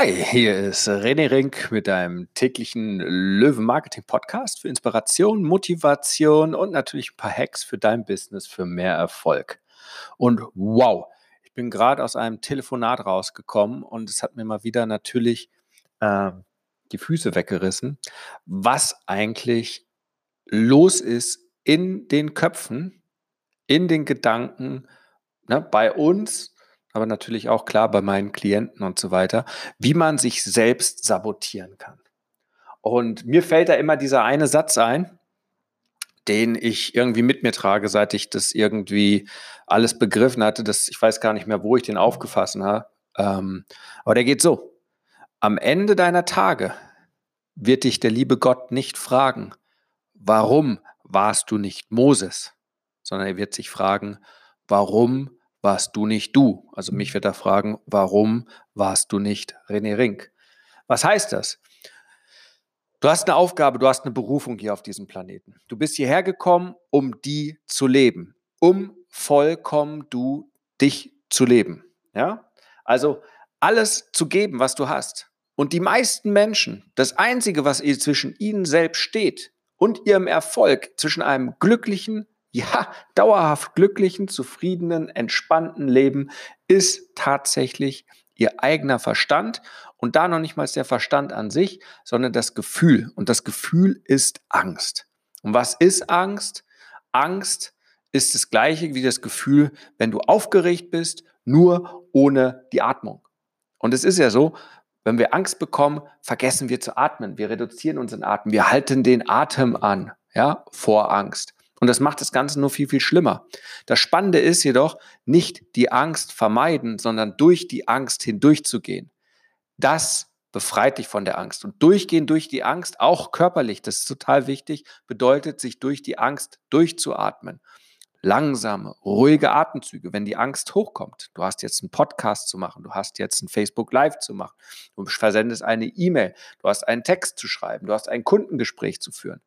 Hi, hier ist René Rink mit deinem täglichen Löwen-Marketing-Podcast für Inspiration, Motivation und natürlich ein paar Hacks für dein Business für mehr Erfolg. Und wow, ich bin gerade aus einem Telefonat rausgekommen und es hat mir mal wieder natürlich äh, die Füße weggerissen, was eigentlich los ist in den Köpfen, in den Gedanken, ne, bei uns aber natürlich auch klar bei meinen Klienten und so weiter, wie man sich selbst sabotieren kann. Und mir fällt da immer dieser eine Satz ein, den ich irgendwie mit mir trage, seit ich das irgendwie alles begriffen hatte. Das, ich weiß gar nicht mehr, wo ich den aufgefasst habe. Ähm, aber der geht so. Am Ende deiner Tage wird dich der liebe Gott nicht fragen, warum warst du nicht Moses, sondern er wird sich fragen, warum warst du nicht du? Also mich wird er fragen, warum warst du nicht René Rink? Was heißt das? Du hast eine Aufgabe, du hast eine Berufung hier auf diesem Planeten. Du bist hierher gekommen, um die zu leben, um vollkommen du dich zu leben. Ja? Also alles zu geben, was du hast. Und die meisten Menschen, das Einzige, was zwischen ihnen selbst steht und ihrem Erfolg, zwischen einem glücklichen, ja, dauerhaft glücklichen, zufriedenen, entspannten Leben ist tatsächlich ihr eigener Verstand und da noch nicht mal der Verstand an sich, sondern das Gefühl. Und das Gefühl ist Angst. Und was ist Angst? Angst ist das gleiche wie das Gefühl, wenn du aufgeregt bist, nur ohne die Atmung. Und es ist ja so, wenn wir Angst bekommen, vergessen wir zu atmen. Wir reduzieren unseren Atem. Wir halten den Atem an, ja, vor Angst. Und das macht das Ganze nur viel, viel schlimmer. Das Spannende ist jedoch, nicht die Angst vermeiden, sondern durch die Angst hindurchzugehen. Das befreit dich von der Angst. Und durchgehen durch die Angst, auch körperlich, das ist total wichtig, bedeutet, sich durch die Angst durchzuatmen. Langsame, ruhige Atemzüge, wenn die Angst hochkommt. Du hast jetzt einen Podcast zu machen, du hast jetzt ein Facebook Live zu machen, du versendest eine E-Mail, du hast einen Text zu schreiben, du hast ein Kundengespräch zu führen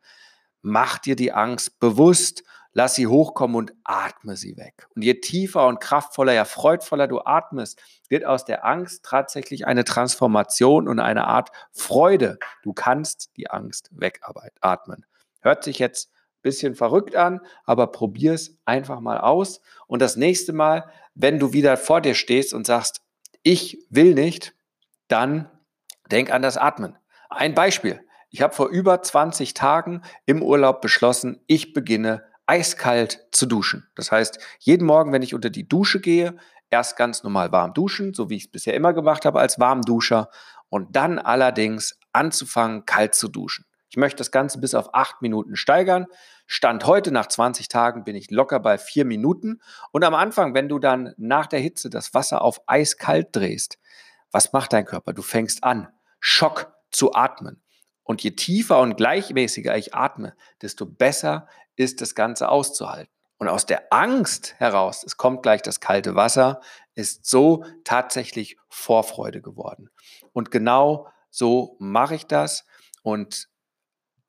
mach dir die Angst bewusst, lass sie hochkommen und atme sie weg. Und je tiefer und kraftvoller, ja freudvoller du atmest, wird aus der Angst tatsächlich eine Transformation und eine Art Freude. Du kannst die Angst wegatmen. Hört sich jetzt ein bisschen verrückt an, aber probier es einfach mal aus. Und das nächste Mal, wenn du wieder vor dir stehst und sagst, ich will nicht, dann denk an das Atmen. Ein Beispiel. Ich habe vor über 20 Tagen im Urlaub beschlossen, ich beginne eiskalt zu duschen. Das heißt, jeden Morgen, wenn ich unter die Dusche gehe, erst ganz normal warm duschen, so wie ich es bisher immer gemacht habe als Warmduscher, und dann allerdings anzufangen, kalt zu duschen. Ich möchte das Ganze bis auf acht Minuten steigern. Stand heute nach 20 Tagen bin ich locker bei vier Minuten. Und am Anfang, wenn du dann nach der Hitze das Wasser auf eiskalt drehst, was macht dein Körper? Du fängst an, Schock zu atmen. Und je tiefer und gleichmäßiger ich atme, desto besser ist das Ganze auszuhalten. Und aus der Angst heraus, es kommt gleich das kalte Wasser, ist so tatsächlich Vorfreude geworden. Und genau so mache ich das. Und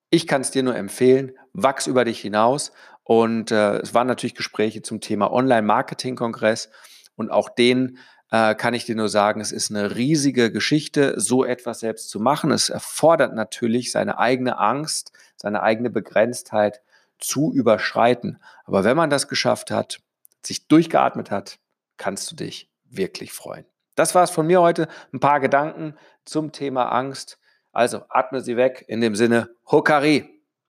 ich kann es dir nur empfehlen, wachs über dich hinaus. Und äh, es waren natürlich Gespräche zum Thema Online-Marketing-Kongress. Und auch den äh, kann ich dir nur sagen, es ist eine riesige Geschichte, so etwas selbst zu machen. Es erfordert natürlich seine eigene Angst, seine eigene Begrenztheit zu überschreiten. Aber wenn man das geschafft hat, sich durchgeatmet hat, kannst du dich wirklich freuen. Das war es von mir heute. Ein paar Gedanken zum Thema Angst. Also atme sie weg in dem Sinne Hokari.